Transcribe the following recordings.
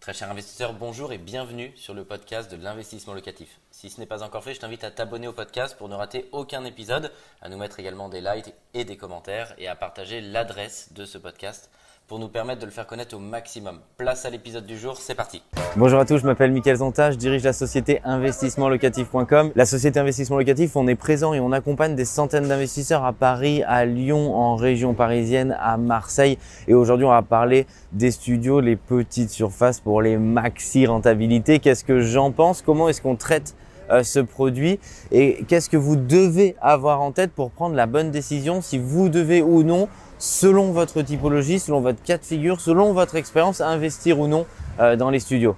Très cher investisseur, bonjour et bienvenue sur le podcast de l'investissement locatif. Si ce n'est pas encore fait, je t'invite à t'abonner au podcast pour ne rater aucun épisode, à nous mettre également des likes et des commentaires et à partager l'adresse de ce podcast pour nous permettre de le faire connaître au maximum. Place à l'épisode du jour, c'est parti. Bonjour à tous, je m'appelle Mickaël Zonta, je dirige la société investissementlocatif.com. La société Investissement Locatif, on est présent et on accompagne des centaines d'investisseurs à Paris, à Lyon, en région parisienne, à Marseille. Et aujourd'hui, on va parler des studios, les petites surfaces pour les maxi rentabilités. Qu'est-ce que j'en pense? Comment est-ce qu'on traite euh, ce produit? Et qu'est-ce que vous devez avoir en tête pour prendre la bonne décision? Si vous devez ou non selon votre typologie, selon votre cas de figure, selon votre expérience, investir ou non euh, dans les studios.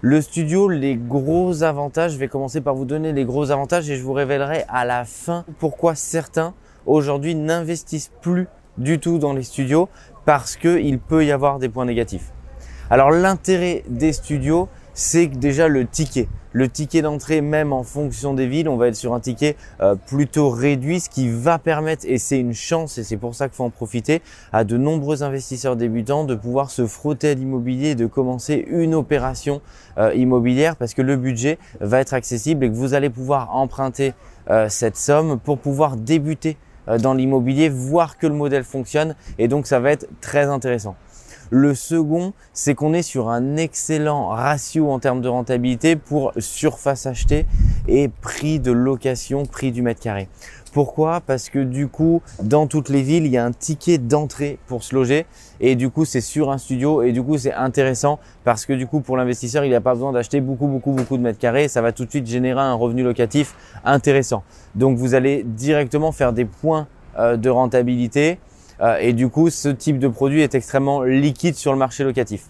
Le studio, les gros avantages, je vais commencer par vous donner les gros avantages et je vous révélerai à la fin pourquoi certains aujourd'hui n'investissent plus du tout dans les studios parce qu'il peut y avoir des points négatifs. Alors l'intérêt des studios, c'est déjà le ticket le ticket d'entrée, même en fonction des villes, on va être sur un ticket euh, plutôt réduit, ce qui va permettre, et c'est une chance, et c'est pour ça qu'il faut en profiter, à de nombreux investisseurs débutants de pouvoir se frotter à l'immobilier et de commencer une opération euh, immobilière parce que le budget va être accessible et que vous allez pouvoir emprunter euh, cette somme pour pouvoir débuter dans l'immobilier, voir que le modèle fonctionne, et donc ça va être très intéressant. Le second, c'est qu'on est sur un excellent ratio en termes de rentabilité pour surface achetée et prix de location, prix du mètre carré. Pourquoi? Parce que du coup, dans toutes les villes, il y a un ticket d'entrée pour se loger et du coup, c'est sur un studio et du coup, c'est intéressant parce que du coup, pour l'investisseur, il n'a pas besoin d'acheter beaucoup, beaucoup, beaucoup de mètres carrés. Ça va tout de suite générer un revenu locatif intéressant. Donc, vous allez directement faire des points euh, de rentabilité et du coup, ce type de produit est extrêmement liquide sur le marché locatif.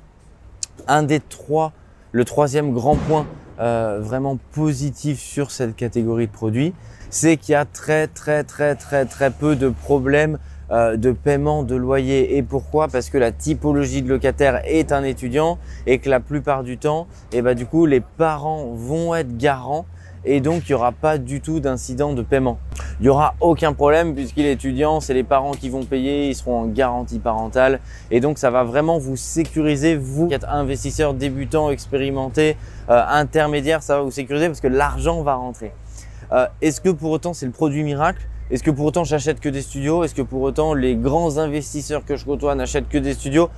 Un des trois, le troisième grand point euh, vraiment positif sur cette catégorie de produits, c'est qu'il y a très très très très très peu de problèmes euh, de paiement de loyer. Et pourquoi? Parce que la typologie de locataire est un étudiant et que la plupart du temps, et eh ben, du coup, les parents vont être garants et donc il n'y aura pas du tout d'incident de paiement. Il n'y aura aucun problème puisqu'il est étudiant, c'est les parents qui vont payer, ils seront en garantie parentale. Et donc ça va vraiment vous sécuriser, vous qui êtes investisseur débutant, expérimenté, euh, intermédiaire, ça va vous sécuriser parce que l'argent va rentrer. Euh, est-ce que pour autant c'est le produit miracle? Est-ce que pour autant j'achète que des studios? Est-ce que pour autant les grands investisseurs que je côtoie n'achètent que des studios?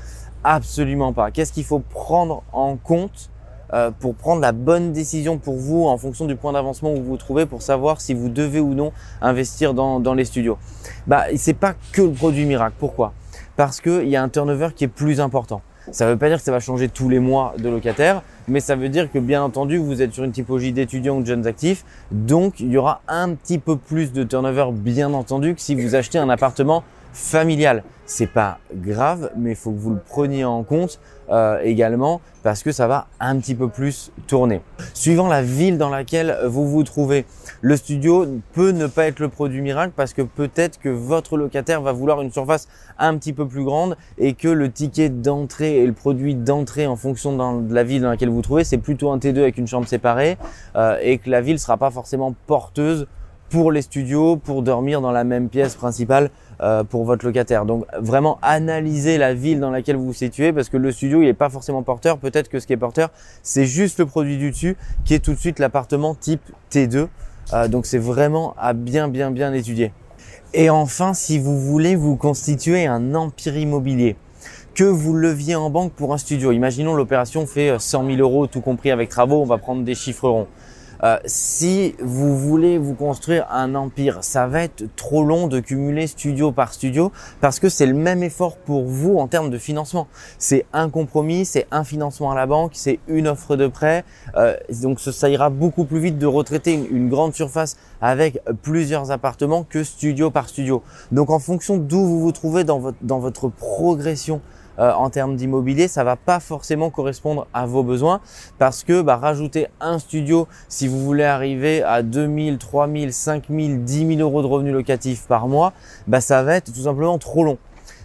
Absolument pas. Qu'est-ce qu'il faut prendre en compte? Euh, pour prendre la bonne décision pour vous en fonction du point d'avancement où vous vous trouvez pour savoir si vous devez ou non investir dans, les studios. Bah, c'est pas que le produit miracle. Pourquoi? Parce qu'il y a un turnover qui est plus important. Ça ne veut pas dire que ça va changer tous les mois de locataire, mais ça veut dire que bien entendu, vous êtes sur une typologie d'étudiants ou de jeunes actifs, donc il y aura un petit peu plus de turnover bien entendu que si vous achetez un appartement familial. C'est pas grave, mais il faut que vous le preniez en compte euh, également parce que ça va un petit peu plus tourner. Suivant la ville dans laquelle vous vous trouvez, le studio peut ne pas être le produit miracle parce que peut-être que votre locataire va vouloir une surface un petit peu plus grande et que le ticket d'entrée et le produit d'entrée en fonction de la ville dans laquelle vous vous trouvez, c'est plutôt un T2 avec une chambre séparée euh, et que la ville sera pas forcément porteuse pour les studios, pour dormir dans la même pièce principale euh, pour votre locataire. Donc vraiment analysez la ville dans laquelle vous vous situez parce que le studio il n'est pas forcément porteur. Peut-être que ce qui est porteur c'est juste le produit du dessus qui est tout de suite l'appartement type T2. Euh, donc c'est vraiment à bien bien bien étudier. Et enfin si vous voulez vous constituer un empire immobilier que vous leviez en banque pour un studio. Imaginons l'opération fait 100 000 euros tout compris avec travaux, on va prendre des chiffres ronds. Euh, si vous voulez vous construire un empire, ça va être trop long de cumuler studio par studio parce que c'est le même effort pour vous en termes de financement. C'est un compromis, c'est un financement à la banque, c'est une offre de prêt. Euh, donc ça ira beaucoup plus vite de retraiter une, grande surface avec plusieurs appartements que studio par studio. Donc en fonction d'où vous vous trouvez dans votre, dans votre progression euh, en termes d'immobilier, ça va pas forcément correspondre à vos besoins parce que bah, rajouter un studio si vous voulez arriver à 2000, 3000, 5000, 10 000 euros de revenus locatifs par mois, bah, ça va être tout simplement trop long.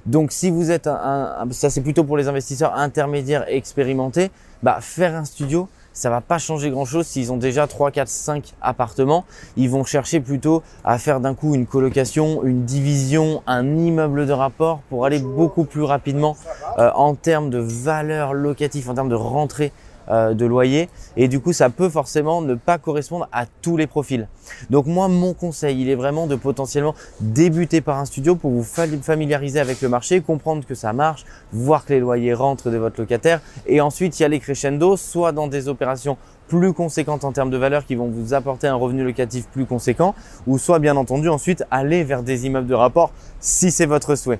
Donc si vous êtes un, ça c'est plutôt pour les investisseurs intermédiaires expérimentés, bah, faire un studio ça va pas changer grand chose s'ils ont déjà 3, 4, 5 appartements. Ils vont chercher plutôt à faire d'un coup une colocation, une division, un immeuble de rapport pour aller beaucoup plus rapidement euh, en termes de valeur locative, en termes de rentrée de loyer et du coup ça peut forcément ne pas correspondre à tous les profils. Donc moi mon conseil il est vraiment de potentiellement débuter par un studio pour vous familiariser avec le marché, comprendre que ça marche, voir que les loyers rentrent de votre locataire et ensuite y aller crescendo soit dans des opérations plus conséquentes en termes de valeur qui vont vous apporter un revenu locatif plus conséquent ou soit bien entendu ensuite aller vers des immeubles de rapport si c'est votre souhait.